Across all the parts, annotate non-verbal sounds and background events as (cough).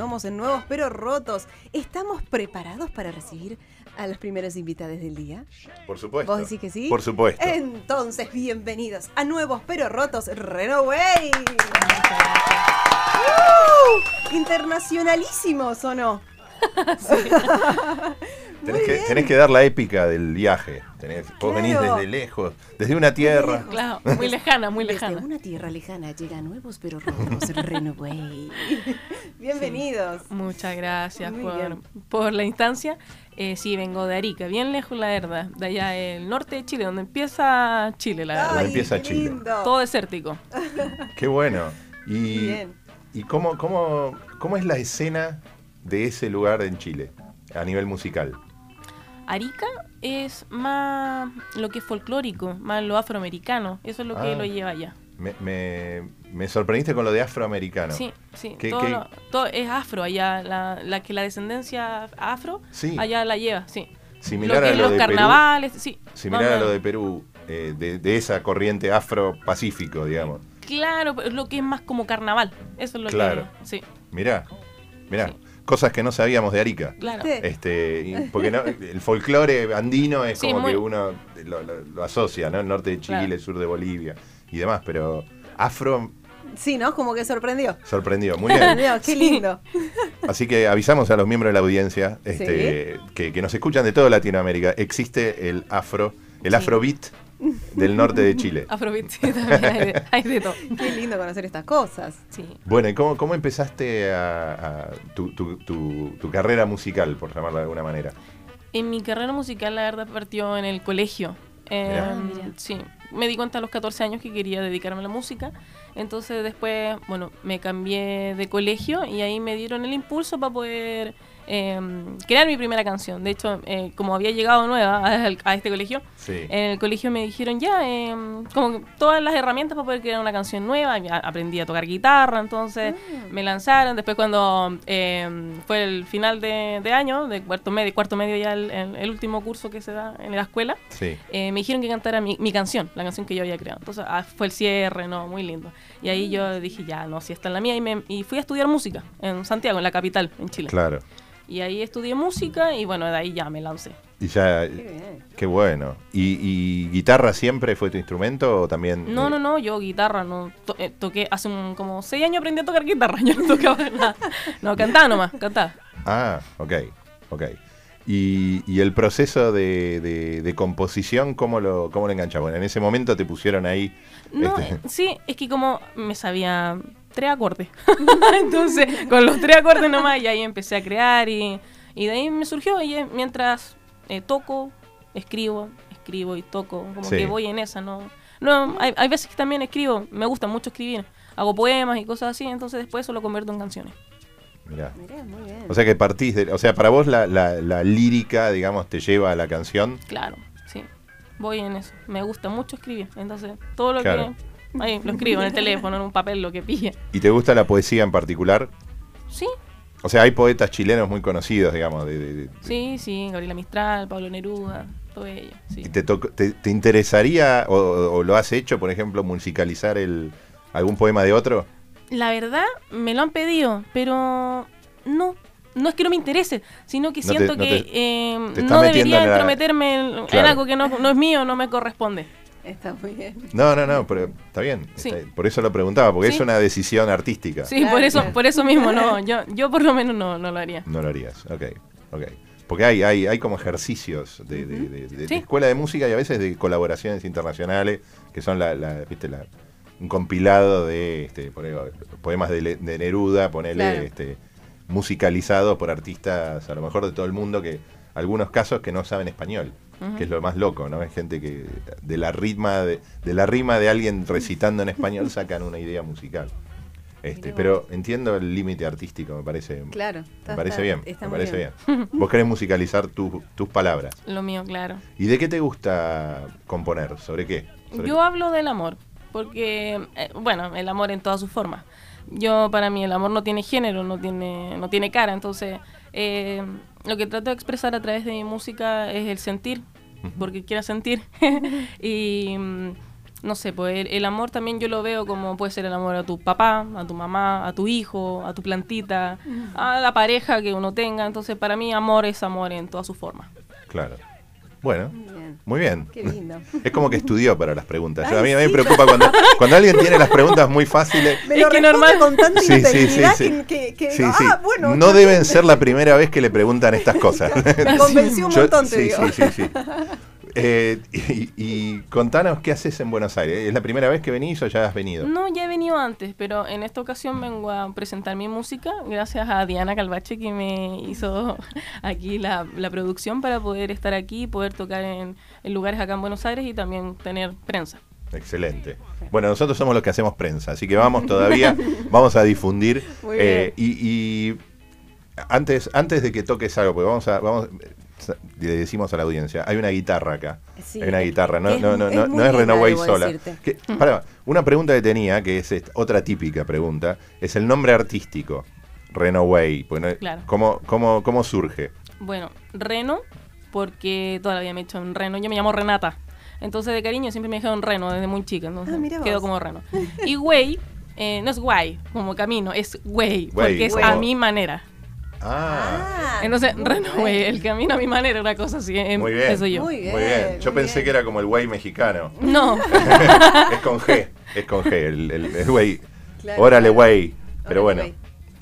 Continuamos en Nuevos Pero Rotos. ¿Estamos preparados para recibir a los primeros invitados del día? Por supuesto. ¿Vos decís que sí? Por supuesto. Entonces, bienvenidos a Nuevos Pero Rotos Renoway. ¡Uh! Internacionalísimos, ¿o no? (laughs) Tenés que, tenés que dar la épica del viaje. Tenés, vos venís desde lejos, desde una tierra. Claro, muy lejana, muy Desde lejana. una tierra lejana llega Nuevos Pero Rotos Renoway. (laughs) Bienvenidos. Muchas gracias Muy por, bien. por la instancia. Eh, sí, vengo de Arica, bien lejos la verdad, de allá del norte de Chile, donde empieza Chile, la verdad. Donde empieza qué Chile. lindo. Todo desértico. (laughs) Qué bueno. Y, Bien. y cómo, cómo, cómo es la escena de ese lugar en Chile a nivel musical. Arica es más lo que es folclórico, más lo afroamericano. Eso es lo que Ah. lo lleva allá. Me, me- me sorprendiste con lo de afroamericano. Sí, sí. ¿Qué- todo, qué- lo- todo es afro allá. La, la que la descendencia afro, Sí. allá la lleva, sí. Similar lo que a lo los de Perú. carnavales, sí. Similar a lo de Perú, eh, de, de esa corriente afro-pacífico, digamos. Claro, pero es lo que es más como carnaval. Eso es lo Claro. que. Sí, Mirá, mirá, Sí. Cosas que no sabíamos de Arica. claro. Sí. Este, porque no- el folclore andino es Sí, como muy- que uno lo, lo- lo asocia, ¿no? El norte de Chile, Claro. el sur de Bolivia y demás, pero afro Sí, ¿no? Como que sorprendió. sorprendió, muy (laughs) bien. Qué Sí. lindo. Así que avisamos a los miembros de la audiencia este, que, que nos escuchan de toda Latinoamérica. Existe el afro, el Sí. afrobeat del norte de Chile. (laughs) Afrobeat, sí, también hay de, hay de todo. Qué lindo conocer estas cosas. Sí. Bueno, ¿y cómo, cómo empezaste a, a tu, tu- tu- tu carrera musical, por llamarla de alguna manera? En mi carrera musical, la verdad, partió en el colegio. Eh, Mirá. Ah, sí, me di cuenta a los 14 años que quería dedicarme a la música. Entonces, después, bueno, me cambié de colegio y ahí me dieron el impulso para poder eh, crear mi primera canción. De hecho, eh, como había llegado nueva (laughs) a, a este colegio, Sí. En el colegio me dijeron ya, eh, como que todas las herramientas para poder crear una canción nueva. Aprendí a tocar guitarra, entonces me lanzaron. Después cuando eh, fue el final de, de año, de cuarto medio, cuarto medio ya el, el- el último curso que se da en la escuela, Sí. eh, me dijeron que cantara mi, mi canción, la canción que yo había creado. Entonces ah, fue el cierre, no, muy lindo. Y ahí yo dije ya, no, si esta es la mía. Y, me, y fui a estudiar música en Santiago, en la capital, en Chile. Claro. Y ahí estudié música y bueno, de ahí ya me lancé. Y ya, Qué bien. qué bueno. ¿Y, y guitarra siempre fue tu instrumento o también? No, eh, no, no, yo guitarra no to- eh, toqué hace un, como seis años aprendí a tocar guitarra, (laughs) yo no tocaba nada. No, cantaba nomás, cantaba. Ah, ok, ok. Y, y el proceso de, de- de composición, ¿cómo lo, cómo lo enganchas? Bueno, en ese momento te pusieron ahí. No, este, eh, sí, es que como me sabía tres acordes. (laughs) Entonces, con los tres acordes nomás, y ahí empecé a crear y, y de ahí me surgió. Y mientras eh, toco, escribo, escribo y toco, como Sí. que voy en esa, ¿no? No, hay, hay veces que también escribo, me gusta mucho escribir, hago poemas y cosas así, entonces después eso lo convierto en canciones. mirá. Mirá, muy bien. O sea que partís de. O sea, para vos la, la- la lírica, digamos, te lleva a la canción. Claro, sí. Voy en eso. Me gusta mucho escribir. Entonces, todo lo Claro. que. Ahí lo escribo en el (laughs) teléfono, en un papel, lo que pille. ¿Y te gusta la poesía en particular? Sí, O sea, hay poetas chilenos muy conocidos, digamos, de, de- de- sí, sí. Gabriela Mistral, Pablo Neruda, todo ello. Sí. ¿Y te, te, te interesaría o, o lo has hecho, por ejemplo, musicalizar el, algún poema de otro? La verdad, me lo han pedido, pero no. No es que no me interese, sino que No te- siento no que te- eh, te no debería en la- entrometerme en, en Claro. algo que no, no es mío, no me corresponde. Está muy bien. No, no, no, pero está bien. Sí. está- por eso lo preguntaba, porque Sí. es una decisión artística. Sí, Claro, por eso, claro. por eso mismo, no. (laughs) Yo, yo por lo menos no, no lo haría. No lo harías, ok, ok. Porque hay, hay, hay como ejercicios de, de- de- de- de Sí. escuela de música y a veces de colaboraciones internacionales, que son la, la- viste, la- un compilado de este, por ejemplo, poemas de, Le- de Neruda, ponerle Claro. este, musicalizados por artistas a lo mejor de todo el mundo, que algunos casos que no saben español, Que es lo más loco, ¿no? Es gente que de la ritma de, de la rima de alguien recitando en español (laughs) sacan una idea musical. Este, pero entiendo el límite artístico, me parece. Claro. Me está- parece está- bien, está me parece bien. (laughs) Vos querés musicalizar tu- tus palabras. Lo mío, claro. ¿Y de qué te gusta componer? ¿Sobre qué? ¿Sobre Yo hablo del amor, porque, eh, bueno, el amor en todas sus formas. Yo, para mí, el amor no tiene género, no tiene, no tiene cara, entonces eh, lo que trato de expresar a través de mi música es el sentir, porque quiera sentir. (laughs) y mm, no sé, pues el, el amor también yo lo veo como puede ser el amor a tu papá, a tu mamá, a tu hijo, a tu plantita, a la pareja que uno tenga. Entonces, para mí, amor es amor en todas sus formas. Claro. Bueno, Bien. muy bien. Qué lindo. (laughs) Es como que estudió para las preguntas. Yo- a Ay, mí, a mí me preocupa cuando, (laughs) cuando alguien tiene las preguntas muy fáciles. Me Es lo que responde normal- con tanta Sí, sí, sí, integridad sí. que, que- que Sí, digo, sí. ah, bueno. no deben ser la primera vez que le preguntan estas (laughs) cosas. Me convenció un Yo- montón, te sí, digo. sí, sí, sí. Eh, y, y contanos qué haces en Buenos Aires. ¿Es la primera vez que venís o ya has venido? No, ya he venido antes, pero en esta ocasión vengo a presentar mi música gracias a Diana Calvache que me hizo (laughs) aquí la, la producción para poder estar aquí, poder tocar en, en lugares acá en Buenos Aires y también tener prensa. Excelente. Bueno, nosotros somos los que hacemos prensa, así que vamos todavía, (laughs) vamos a difundir. Eh, y y antes, antes de que toques algo, porque vamos a, vamos, le decimos a la audiencia, hay una guitarra acá. Sí, hay una guitarra, no, es no, no, es no, es Renoway sola. Que- pará, una pregunta que tenía, que es esta- otra típica pregunta, es el nombre artístico, Renoway. Porque no- Claro. ¿cómo, cómo, ¿Cómo surge? Bueno, Reno, porque todavía me he hecho en Reno. Yo me llamo Renata. Entonces, de cariño, siempre me dijeron Reno desde muy chica. Entonces, Ah, vos. como Reno. (laughs) Y Way, eh, no es guay, como camino, es Way, Way, porque es Way. a mi manera. Ah, Entonces, muy Reno Way, bien. el camino a mi manera, una cosa así. em, muy bien. Eso yo. Muy bien. Muy bien. Yo muy pensé bien. que era como el güey mexicano. No, (laughs) es con G, es con G, el, el, el güey. Claro, Órale, claro. güey. Pero Órale, bueno, güey.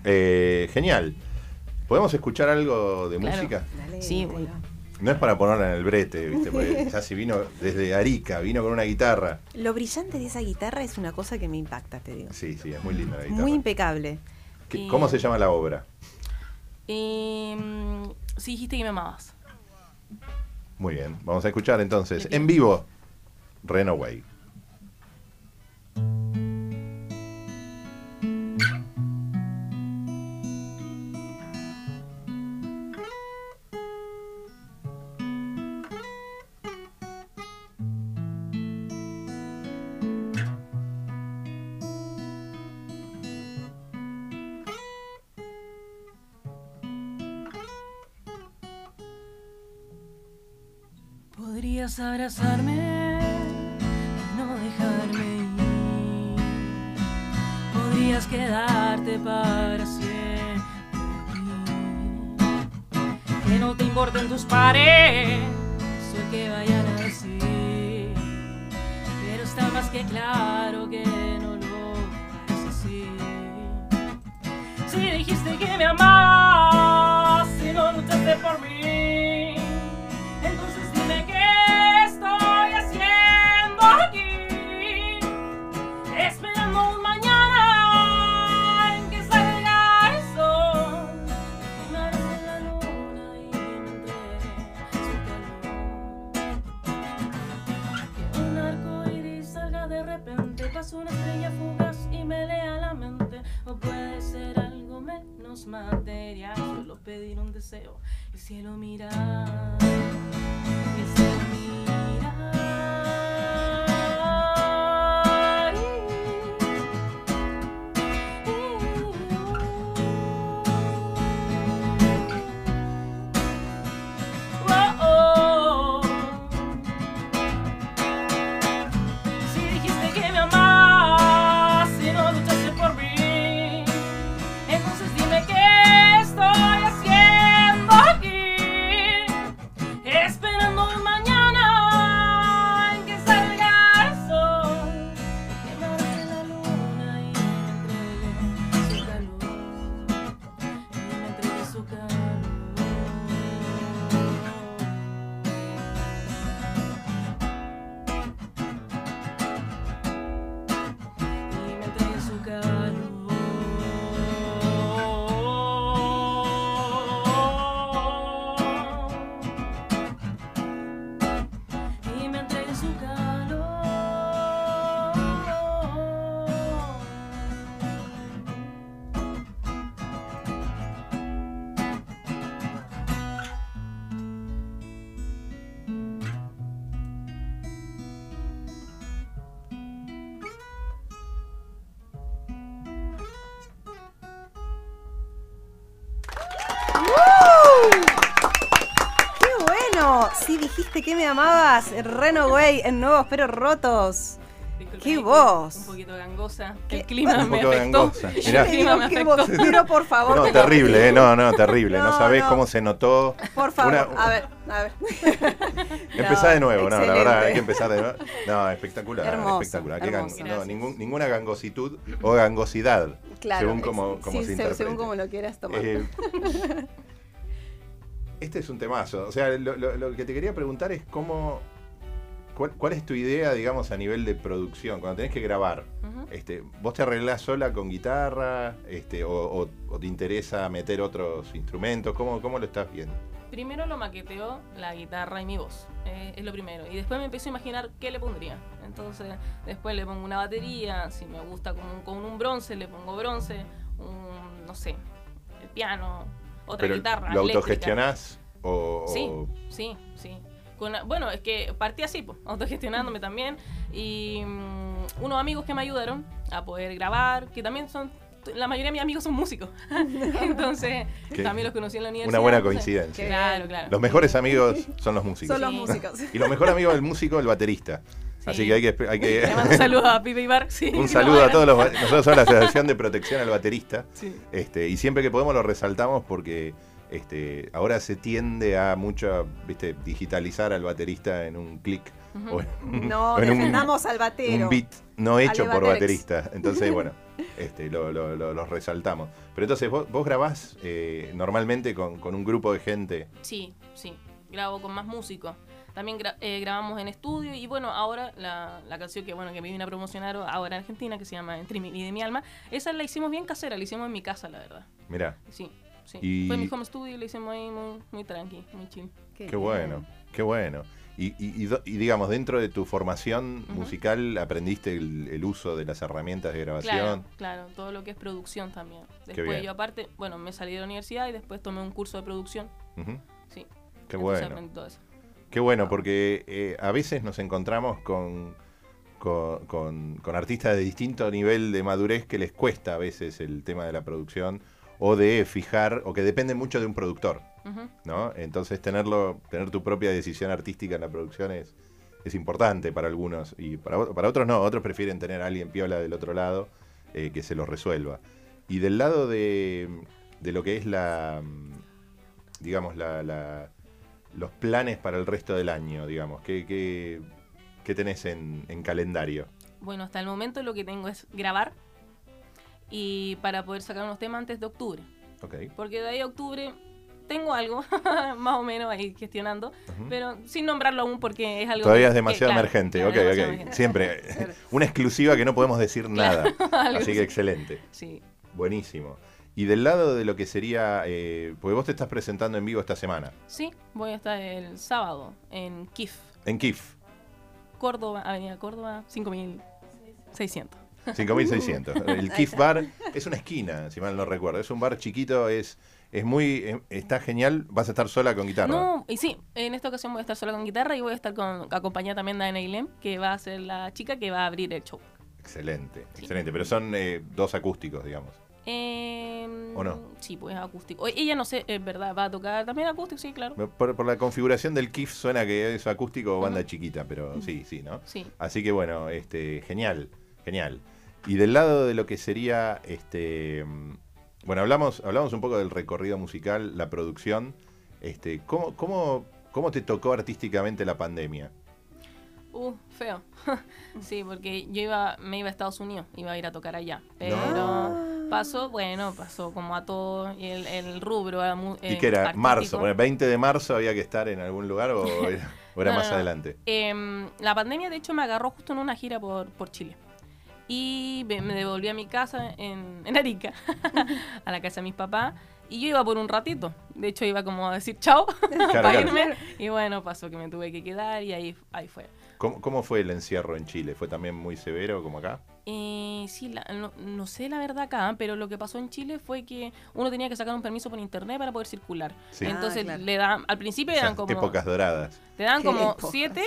eh, genial. ¿Podemos escuchar algo de Claro. música? Dale, Sí, bueno. No es para ponerla en el brete, ¿viste? Porque (laughs) ya si vino desde Arica, vino con una guitarra. Lo brillante de esa guitarra es una cosa que me impacta, te digo. Sí, sí, es muy linda la guitarra. Muy impecable. ¿Qué- Y- ¿Cómo se llama la obra? Mm, sí dijiste que me amabas. Muy bien, vamos a escuchar entonces en vivo Renoway. Abrazarme y no dejarme ir. Podrías quedarte para siempre. Que no te importen tus pares o que vayan a decir. Pero está más que claro que no lo harás así. Si dijiste que me amabas y no luchaste por mí, material, solo pedir un deseo. El cielo mirar, ¡Qué bueno! Sí, dijiste que me amabas. Reno Way en Nuevos Pero Rotos. Disculpen, ¡Qué voz! Un poquito gangosa. ¿Qué? El clima Un me afectó. Mirá. El clima me afectó. vos, pero por favor. No, terrible. ¿eh? No, no, terrible. No, No, sabés no. cómo se notó. Por favor, Una- a ver, a ver. (laughs) Empezá de nuevo, no, la verdad, hay excelente. que empezar de nuevo. No, espectacular, Hermoso, espectacular. Qué hermoso. no, Gracias. ningún- ninguna gangositud o gangosidad, Claro. según como, como sí, se se- interprete. según como lo quieras tomar. Eh, (laughs) este es un temazo. O sea, lo, lo- lo que te quería preguntar es cómo. ¿cuál, cuál es tu idea, digamos, a nivel de producción? Cuando tenés que grabar, este, ¿vos te arreglás sola con guitarra? Este, o, o- o te interesa meter otros instrumentos? ¿Cómo, cómo lo estás viendo? Primero lo maqueteó la guitarra y mi voz. eh, es lo primero. Y después me empecé a imaginar qué le pondría. Entonces, después le pongo una batería. Si me gusta con un, con un bronce, le pongo bronce. Un, no sé, el piano, otra Pero, guitarra. ¿Lo eléctrica. autogestionás? O, Sí, sí, sí. Bueno, es que partí así, pues, autogestionándome también. Y mm, unos amigos que me ayudaron a poder grabar, que también son. La mayoría de mis amigos son músicos. (laughs) Entonces, (laughs) Qué- también los conocí en la universidad. Una buena entonces- coincidencia. Claro, claro. Los mejores amigos son los músicos. Son los músicos. Y los mejores amigos del músico, el baterista. Sí. Así que hay que... Hay que Le mando un (laughs) saludo a Pipe Ibar. Sí, un (laughs) saludo no a todos los... Nosotros somos la Asociación de Protección al Baterista. Sí. Este, y siempre que podemos lo resaltamos porque este, ahora se tiende a mucho, viste, digitalizar al baterista en un clic en, No, (laughs) defendamos al batero. un beat no hecho por baterista. Entonces, bueno, este, lo, lo- lo- los resaltamos. Pero entonces, vos, vos grabás eh, normalmente con, con un grupo de gente. Sí, sí. Grabo con más músicos. También gra- eh, grabamos en estudio y bueno, ahora la, la canción que bueno que me vine a promocionar ahora en Argentina, que se llama Entre mi vida y mi alma, esa la hicimos bien casera, la hicimos en mi casa, la verdad. Mirá, Sí, sí. Y- Fue mi home studio y la hicimos ahí muy, muy tranqui, muy chill. qué bueno, qué bueno. Y, y- y do- y digamos, dentro de tu formación musical, ¿aprendiste el, el uso de las herramientas de Claro, grabación? claro, todo lo que es producción también. bien. Después yo aparte, bueno, me salí de la universidad y después tomé un curso de producción. Ujú. Sí. Qué Entonces bueno. aprendí todo eso. Qué bueno, porque eh, a veces nos encontramos con, con, con- con artistas de distinto nivel de madurez que les cuesta a veces el tema de la producción o de fijar, o que depende mucho de un productor. ¿no? Entonces tenerlo, tener tu propia decisión artística en la producción es, es importante para algunos y para, para otros no, otros prefieren tener a alguien piola del otro lado eh, que se lo resuelva. Y del lado de, de lo que es la, digamos, la, la- los planes para el resto del año, digamos, ¿qué, qué, qué tenés en, en calendario? Bueno, hasta el momento lo que tengo es grabar y para poder sacar unos temas antes de octubre. Ok. Porque de ahí a octubre tengo algo, (laughs) más o menos ahí gestionando, pero sin nombrarlo aún porque es algo... Todavía es que- demasiado claro, emergente, claro, ok, demasiado ok. emergente. Siempre (laughs) (laughs) una exclusiva que no podemos decir nada. Así que excelente. Sí, Buenísimo. Y del lado de lo que sería, eh, porque vos te estás presentando en vivo esta semana, sí, voy a estar el sábado en KIF, en KIF, Córdoba, Avenida Córdoba, 5600. 5600. (laughs) El KIF Bar es una esquina, si mal no recuerdo. Es un bar chiquito, es, es muy, eh, está genial. Vas a estar sola con guitarra. No, y sí, en esta ocasión voy a estar sola con guitarra y voy a estar con, acompañada también de Ana Ilem, que va a ser la chica que va a abrir el show. Excelente, Sí. excelente. Pero son eh, dos acústicos, digamos. Eh, ¿O no? Sí, pues acústico. Ella no sé, es verdad, va a tocar también acústico, sí, claro. Por, por la configuración del KIF suena que es acústico o banda chiquita, pero sí, sí, ¿no? Sí. Así que bueno, este, genial, genial. Y del lado de lo que sería, este, bueno, hablamos, hablamos un poco del recorrido musical, la producción. Este, ¿cómo, cómo, ¿Cómo te tocó artísticamente la pandemia? Uh, feo. (laughs) sí, porque yo iba, me iba a Estados Unidos, iba a ir a tocar allá. Pero No. Pasó, bueno, pasó como a todo el, el rubro era muy. ¿Y qué era? ¿Marzo? Bueno, ¿20 de marzo había que estar en algún lugar o (laughs) era, o era No, más no, adelante? Em, la pandemia, de hecho, me agarró justo en una gira por, por Chile. Y me, devolví a mi casa en, en Arica, (laughs) a la casa de mis papás. Y yo iba por un ratito. De hecho, iba como a decir chao (laughs) para claro. irme. Y bueno, pasó que me tuve que quedar y ahí, ahí fue. ¿Cómo, cómo fue el encierro en Chile? ¿Fue también muy severo como acá? Eh, sí, la- no, no sé la verdad acá, pero lo que pasó en Chile fue que uno tenía que sacar un permiso por internet para poder circular. Sí. Entonces Ah, claro. le dan, al principio eran como épocas doradas. te dan como épocas. siete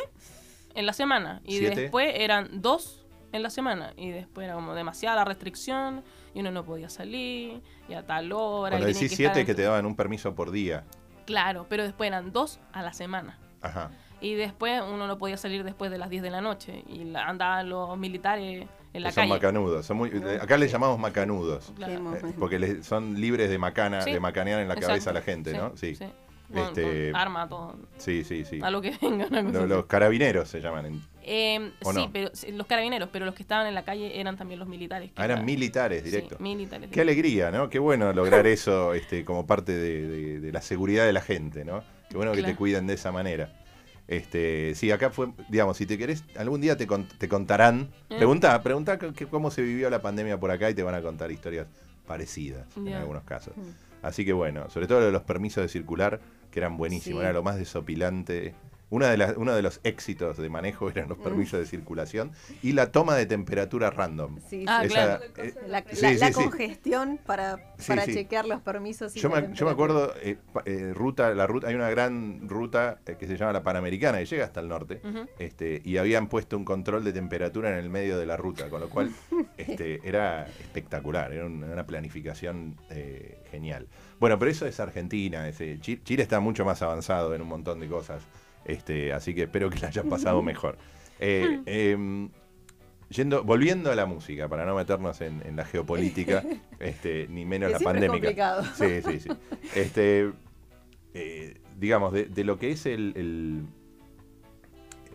en la semana y ¿Siete? después eran dos en la semana y después era como demasiada la restricción y uno no podía salir, y a tal hora. Cuando decís que 7 estar que te daban un permiso por día. Claro, pero después eran dos a la semana. Ajá. Y después uno no podía salir después de las 10 de la noche. Y la- andaban los militares en la Que son calle. macanudos. Son muy, eh, acá les llamamos macanudos. Claro. Eh, porque les- son libres de macana, Sí, de macanear en la Exacto. cabeza a la gente, ¿no? Sí. sí. Con, Este- con arma, todo. Sí, sí, sí. A lo que (laughs) venga. una cosa Lo- así. los carabineros se llaman. en- Eh, ¿O sí, no? pero sí, los carabineros, pero los que estaban en la calle eran también los militares. que Ah, eran eran- militares sí, directo. militares. Qué alegría, ¿no? Qué bueno lograr eso este, como parte de, de- de la seguridad de la gente, ¿no? Qué bueno que te cuiden de esa manera. Este, sí, acá fue, digamos, si te querés, algún día te, con- te contarán. Eh. Pregunta, pregunta c- cómo se vivió la pandemia por acá y te van a contar historias parecidas en algunos casos. Mm. Así que bueno, sobre todo lo de los permisos de circular, que eran buenísimos, Sí. era lo más desopilante. Una de las, uno de los éxitos de manejo eran los permisos de circulación y la toma de temperatura random. Sí, Ah. Esa- claro. eh, La, sí, la- sí, la sí. congestión para, Sí, para sí. chequear los permisos. y Yo me, yo me acuerdo, eh, eh, ruta, la ruta, hay una gran ruta eh, que se llama la Panamericana que llega hasta el norte, este, y habían puesto un control de temperatura en el medio de la ruta, con lo cual (laughs) este, era espectacular, era un- una planificación eh, genial. Bueno, pero eso es Argentina, ese, Chi- Chile está mucho más avanzado en un montón de cosas, este, así que espero que la hayan pasado (laughs) mejor. Eh, em, Yendo, volviendo a la música, para no meternos en, en la geopolítica, (laughs) este, ni menos Que la complicado. Sí, sí, sí. Este, eh, digamos, de, de lo que es el, el,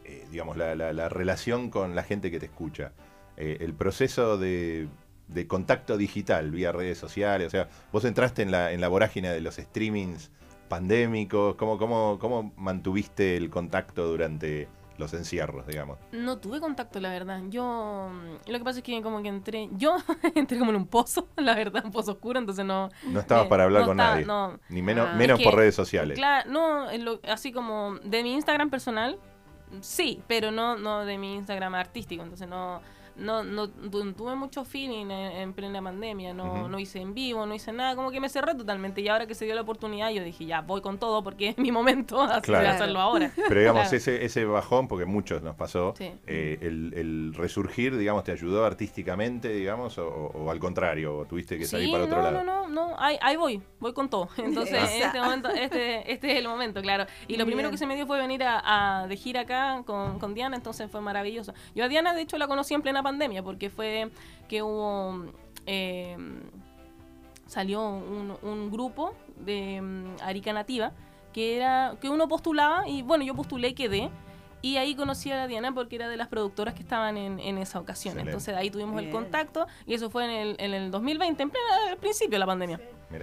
eh, digamos, la, la- la relación con la gente que te escucha, el proceso de, de contacto digital vía redes sociales, o sea, vos entraste en la, en la vorágine de los streamings pandémicos, ¿cómo, cómo, cómo mantuviste el contacto durante los encierros, digamos? No tuve contacto, la verdad. Yo. mm, Lo que pasa es que como que entré. Yo (laughs) entré como en un pozo, (laughs) la verdad, un pozo oscuro, entonces no. No estabas eh, para hablar no con estaba- nadie, No. ni menos, Ah. menos Es por que, redes sociales. Claro, no, lo- así como de mi Instagram personal, sí, pero no, no de mi Instagram artístico, entonces no. No, no, tu- tuve mucho feeling en, en plena pandemia, no, Ujú. no hice en vivo, no hice nada, como que me cerré totalmente y ahora que se dio la oportunidad yo dije ya voy con todo porque (laughs) es mi momento, así Claro. voy a hacerlo ahora. Pero digamos, Claro. ese, ese bajón, porque muchos nos pasó, Sí. eh, el, el resurgir, digamos, ¿te ayudó artísticamente, digamos, o, o al contrario, o tuviste que salir Sí, para otro no, lado? no, no, no, ahí, ahí voy, voy con todo. (laughs) Entonces, en este momento, este, este es el momento, claro. Y lo primero Bien. que se me dio fue venir a, a- de gira acá con, con Diana, entonces fue maravilloso. Yo a Diana, de hecho, la conocí en plena pandemia, porque fue que hubo... eh, salió un, un grupo de mm, Arica Nativa que era que uno postulaba y bueno, yo postulé y quedé. Y ahí conocí a la Diana porque era de las productoras que estaban en, en esa ocasión. Excelente. Entonces ahí tuvimos el contacto y eso fue en el, en el 2020, en plena- al principio de la pandemia.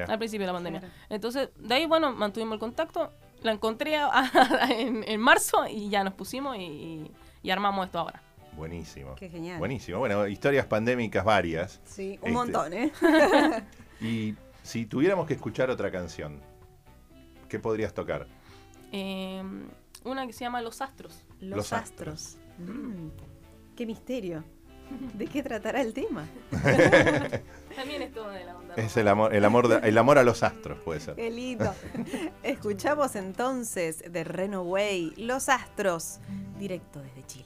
Al principio de la pandemia. Entonces, de ahí, bueno, mantuvimos el contacto. La encontré a- (laughs) a- en, en marzo y ya nos pusimos y, y- y armamos esto ahora. Buenísimo. Qué genial. Buenísimo. Bueno, historias pandémicas varias. Sí, un Este. montón, ¿eh? (laughs) Y si tuviéramos que escuchar otra canción, ¿qué podrías tocar? Eh, una que se llama Los Astros. Los, Los astros. Mm, qué misterio. ¿De qué tratará el tema? (laughs) También es todo de la onda. Es el amor, el amor, de- el amor a los astros, puede ser. Qué lindo. Escuchamos entonces de Renoway Los Astros, directo desde Chile.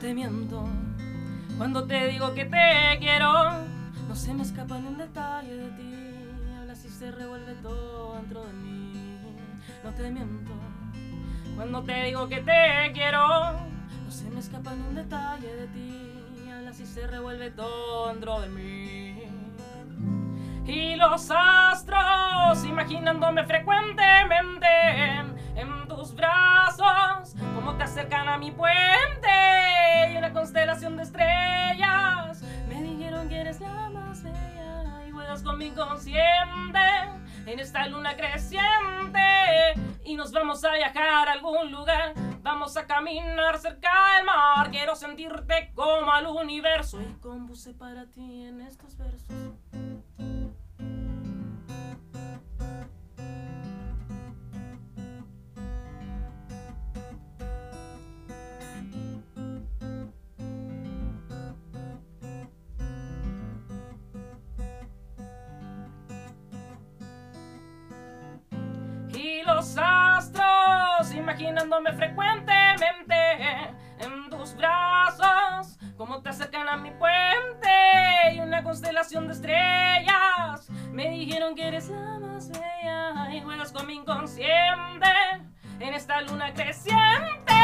te miento cuando te digo que te quiero. No se me escapa ni un detalle de ti. Hablas y se revuelve todo dentro de mí. No te miento cuando te digo que te quiero. No se me escapa ni un detalle de ti. Hablas y se revuelve todo dentro de mí. Y los astros, imaginándome frecuentemente en tus brazos, como te acercan a mi puente inconsciente. en esta luna creciente y nos vamos a viajar a algún lugar. Vamos a caminar cerca del mar. Quiero sentirte como al universo y compuse para ti en estos versos. Imaginándome frecuentemente en tus brazos, como te acercan a mi puente y una constelación de estrellas. Me dijeron que eres la más bella y juegas con mi inconsciente en esta luna creciente.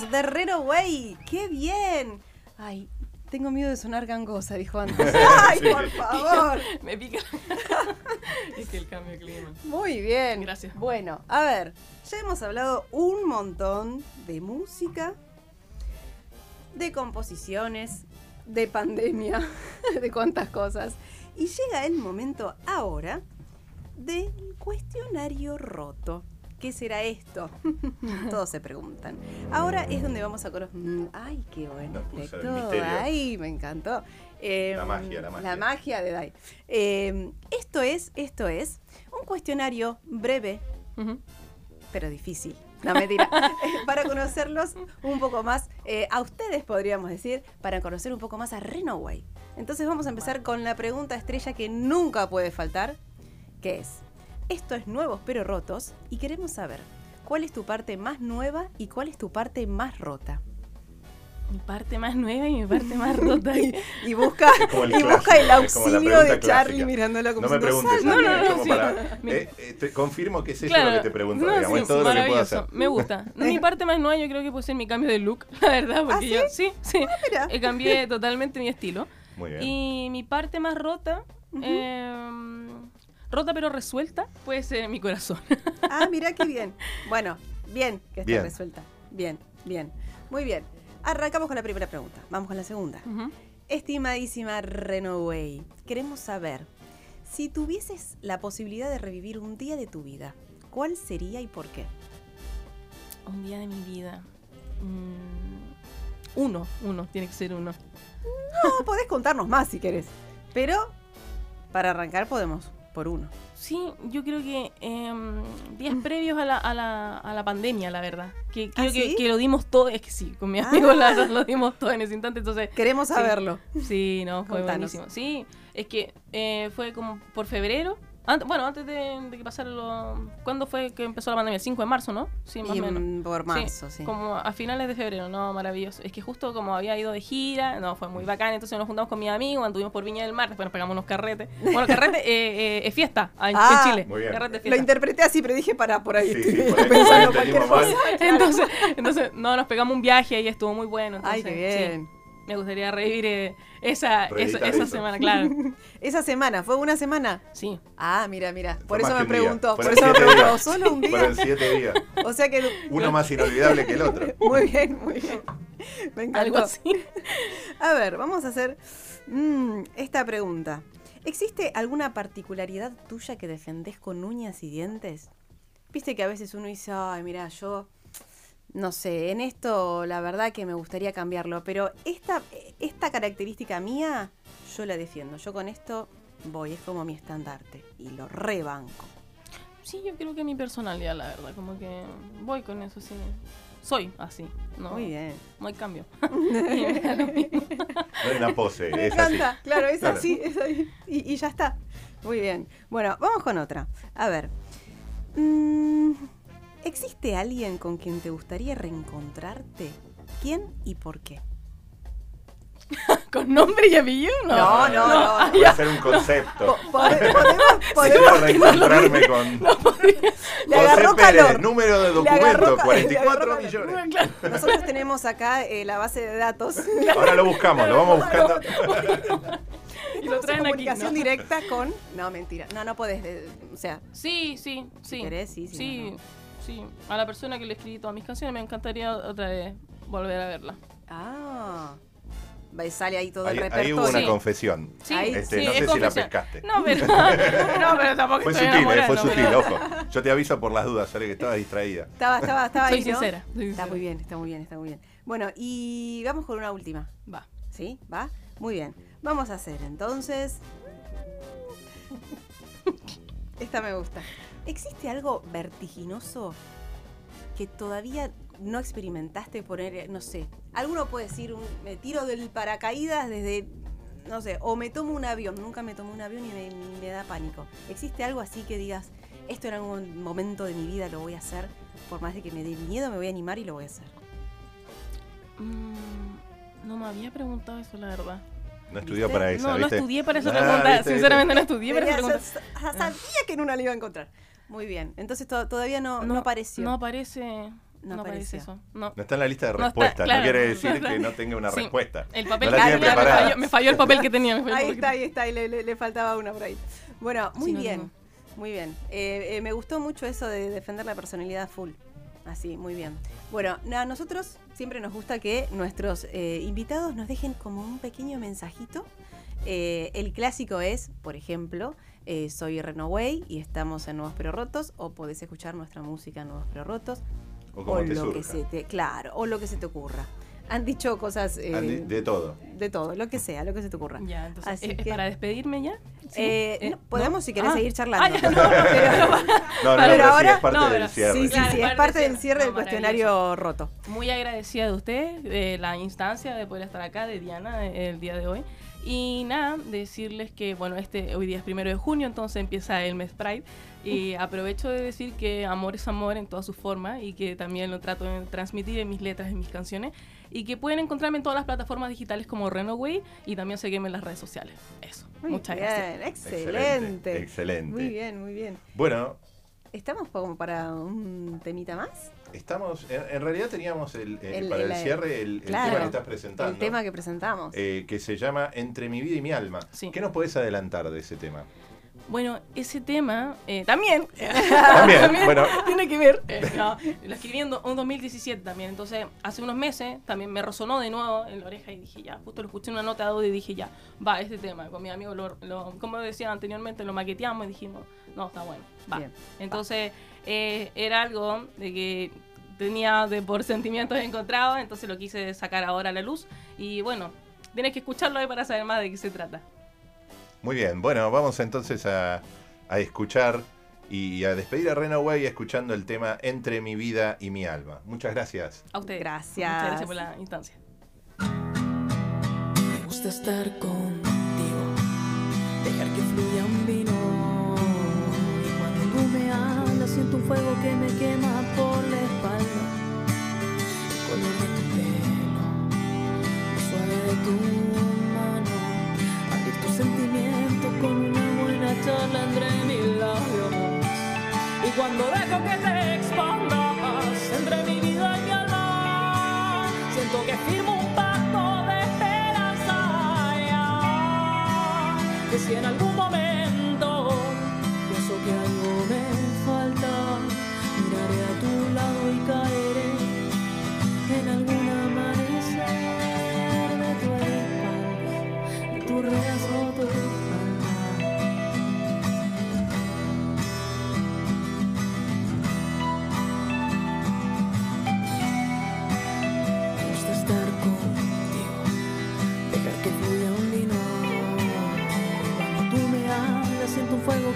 Astros de. ¡Qué bien! Ay, tengo miedo de sonar gangosa, dijo antes. (laughs) ¡Ay, por favor! Me pica. (laughs) es que el cambio de clima. Muy bien. Gracias. Bueno, a ver, ya hemos hablado un montón de música, de composiciones, de pandemia, (laughs) de cuántas cosas. Y llega el momento ahora del cuestionario roto. ¿Qué será esto? (laughs) Todos se preguntan. Ahora es donde vamos a conocer. Mm, ¡Ay, qué buen Nos puso el efecto! misterio. ¡Ay, me encantó! Eh, La magia, la magia. La magia de Dai. Eh, esto es, esto es un cuestionario breve, pero difícil. No, mentira. (laughs) Eh, para conocerlos un poco más, eh, a ustedes podríamos decir, para conocer un poco más a Renoway. Entonces vamos a empezar con la pregunta estrella que nunca puede faltar, que es, esto es Nuevos pero Rotos y queremos saber, ¿cuál es tu parte más nueva y cuál es tu parte más rota? Mi parte más nueva y mi parte más rota. (laughs) Y busca, el y busca el auxilio de Charlie clásica. mirándolo como No me diciendo, preguntes No, no, no, sí. para- eh, eh, te confirmo que es eso Claro. lo que te pregunto, No, digamos, sí, es todo lo que puedo hacer. Me gusta. No, mi parte más nueva yo creo que puede ser mi cambio de look, (laughs) la verdad, porque yo sí, sí, mira. eh, cambié (laughs) totalmente mi estilo. Muy bien. Y mi parte más rota, eh, rota pero resuelta, puede ser mi corazón. (laughs) Ah, mira qué bien. Bueno, bien que esté Bien. resuelta. Bien, bien. Muy bien. Arrancamos con la primera pregunta. Vamos con la segunda. Estimadísima Renoway, queremos saber, si tuvieses la posibilidad de revivir un día de tu vida, ¿cuál sería y por qué? Un día de mi vida. Mm, uno, uno, tiene que ser uno. No, podés contarnos más si querés. Pero para arrancar podemos por uno. Sí, yo creo que em, días previos a la, a, la, a la pandemia, la verdad. Que creo ¿Ah, que, sí? que lo dimos todo, es que sí, con mi Ah. amigo la- lo dimos todo en ese instante, entonces Queremos Sí. saberlo. Sí, no, fue Contanos. buenísimo. Sí, es que eh, fue como por febrero. Ant- bueno, antes de, de que pasara lo... ¿Cuándo fue que empezó la pandemia? El 5 de marzo, ¿no? Sí, más o menos. mm, por marzo, sí. Como a finales de febrero, no, maravilloso. Es que justo como había ido de gira, no, fue muy bacán. Entonces nos juntamos con mis amigos, anduvimos por Viña del Mar, después nos pegamos unos carretes. Bueno, carrete (laughs) eh, eh, es fiesta ah, en, Ah, Chile. Muy bien. Carrete de Lo fiesta. interpreté así, pero dije para por ahí. Sí, estoy sí, por ahí- (laughs) pensando cualquier cosa. (laughs) Entonces, entonces, no, nos pegamos un viaje y estuvo muy bueno. Ay, qué sí. bien. Me gustaría revivir eh, esa, esa, semana, claro. (laughs) Esa semana, ¿fue una semana? Sí. Ah, mira, mira. Por eso me preguntó. Por eso me preguntó. ¿Solo un (laughs) día? Fueron siete días. (laughs) O sea que. Uno más inolvidable que el otro. Muy bien, muy bien. Me encantó. Algo así. A ver, vamos a hacer mm, esta pregunta. ¿Existe alguna particularidad tuya que defendés con uñas y dientes? Viste que a veces uno dice, ay, mira, yo no sé, en esto la verdad que me gustaría cambiarlo, pero esta, esta característica mía, yo la defiendo. Yo con esto voy, es como mi estandarte y lo rebanco. Sí, yo creo que mi personalidad, la verdad, como que voy con eso, sí. Soy así. No, Muy bien. No hay cambio. (laughs) No es una pose, Me es así. encanta, claro, es Claro. así, es ahí. Y, y ya está. Muy bien. Bueno, vamos con otra. A ver. Mm, ¿Existe alguien con quien te gustaría reencontrarte? ¿Quién y por qué? (laughs) ¿Con nombre y apellido? No, No, no, no. no. Puede ser un concepto. Po- pode- (laughs) podemos, Si reencontrarme con (laughs) Le agarró José Pérez, calor. número de documento, ca- 44 le agarró millones. Claro. Nosotros tenemos acá eh, la base de datos. Ahora lo buscamos, lo vamos buscando. Y lo traen aquí. comunicación ¿no? directa con. No, mentira. No, no podés. o sea, Sí, sí, sí. querés, sí, sí, Sí, no, sí. A la persona que le escribí todas mis canciones me encantaría otra vez volver a verla. ah. Y sale ahí todo Ahí, el ahí repertorio. hubo una Sí. confesión. Sí, Ahí- Este, sí, no es sé si la pescaste. No, pero, no, pero tampoco Fue sutil, eh, fue sutil, pero- ojo. Yo te aviso por las dudas, sale que estabas distraída. Estaba, estaba, estaba Soy ahí. ¿no? sincera. soy Está sincera. muy bien, está muy bien, está muy bien. Bueno, y vamos con una última. Va. ¿Sí? ¿Va? Muy bien. Vamos a hacer entonces. (laughs) Esta me gusta. ¿Existe algo vertiginoso que todavía no experimentaste poner, no sé? Alguno puede decir, un- me tiro del paracaídas desde, no sé, o me tomo un avión. Nunca me tomo un avión y me, me da pánico. ¿Existe algo así que digas, esto en algún momento de mi vida lo voy a hacer? Por más de que me dé miedo, me voy a animar y lo voy a hacer. Mm, no me había preguntado eso, la verdad. No estudió ¿Viste? para esa, no, no ¿viste? estudié para esa Ah, pregunta. Sinceramente no estudié para esa pregunta. sa- sa- sabía que en una la iba a encontrar. Muy bien. Entonces to- todavía no, no, apareció. No aparece. No No, aparece apareció. eso. No. No está en la lista de No está, respuestas. claro. no quiere decir No que no tenga una Sí. respuesta. El papel No la me falló, me falló el papel que tenía. ahí está, ahí está. Y le, le- le faltaba una por ahí. Bueno, muy Sí, no, bien. no. Muy bien. Eh, eh, me gustó mucho eso de defender la personalidad full. Así, muy bien. Bueno, a nosotros siempre nos gusta que nuestros eh, invitados nos dejen como un pequeño mensajito. Eh, el clásico es, por ejemplo, eh, soy Renoway y estamos en Nuevos Pero Rotos, o podés escuchar nuestra música en Nuevos Pero Rotos, O como o te lo que surja. se te, claro, o lo que se te ocurra. Han dicho cosas eh, Andy, de todo. de todo, lo que sea, lo que se te ocurra. Ya, entonces, Así ¿es, es que- para despedirme ya? ¿Sí? Eh, Eh, no, podemos si querés Ah. seguir charlando. Ah, no, (laughs) Pero- No, no, Pero pero, sí, ahora- es parte no, del cierre. sí, sí, Claro, sí, es parte del cierre. del No, cuestionario roto. Muy agradecida de usted, de la instancia de poder estar acá, de Diana, eh, el día de hoy. Y nada, decirles que, bueno, este hoy día es primero de junio, entonces empieza el mes Pride. Y aprovecho de decir que amor es amor en todas sus formas y que también lo trato de transmitir en mis letras, en mis canciones. Y que pueden encontrarme en todas las plataformas digitales como Renoway y también seguirme en las redes sociales. Eso. Muy Muchas bien, gracias. excelente. Excelente. Muy bien, muy bien. Bueno, ¿Estamos como para un temita más? Estamos. En, en realidad teníamos el, el- El- para el, el- cierre el, el claro, tema que estás presentando. El tema que presentamos. eh, que se llama Entre mi vida y mi alma. Sí. ¿Qué nos podés adelantar de ese tema? Bueno, ese tema eh, también, (laughs) También, bueno. tiene que ver. eh, no, lo escribí en do- en 2017 también. Entonces, hace unos meses también me resonó de nuevo en la oreja y dije, ya, justo lo escuché en una nota de audio y dije, ya, va, este tema. Con mi amigo, lo, lo- como decía anteriormente, lo maqueteamos y dijimos, no, está bueno, va. Bien, Entonces, eh, era algo de que tenía de por sentimientos encontrados, entonces lo quise sacar ahora a la luz. Y bueno, tienes que escucharlo ahí para saber más de qué se trata. Muy bien, bueno, vamos entonces a, a escuchar y a despedir a Renaway escuchando el tema Entre mi vida y mi alma. Muchas gracias. A ustedes. Gracias. Muchas gracias por la instancia. Me gusta estar contigo, dejar que fluya un vino. Siento un fuego que me quema por la espalda. El color de tu pelo, lo suave de tu mano. Abrir tu sentimiento con una buena charla entre mis labios. Y cuando dejo que te expandas entre mi vida y mi alma, siento que firmo un pacto de esperanza. Que si en algún momento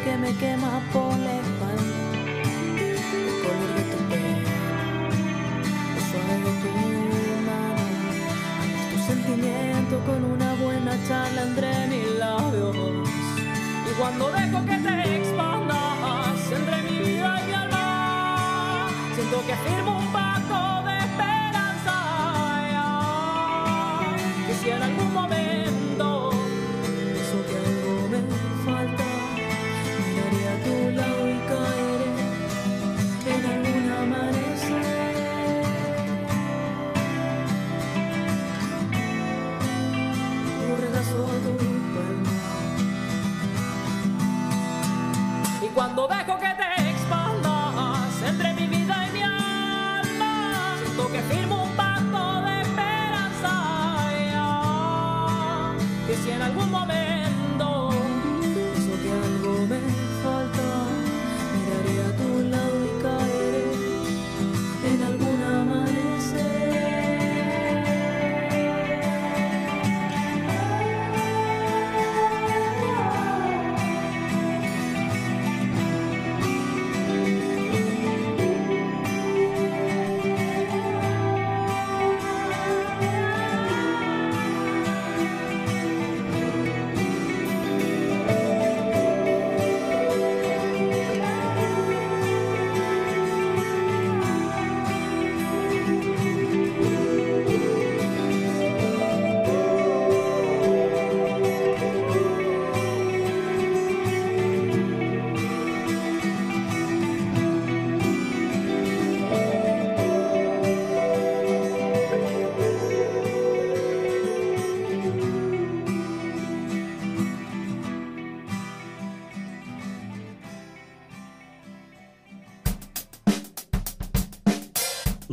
que me quema por la espalda. El color de tu pelo, lo suave de tu mano. Tu sentimiento con una buena charla entre mis labios. Y cuando dejo que te expandas entre mi vida y mi alma, siento que firmo un pacto de esperanza. Que si en algún momento cuando dejo que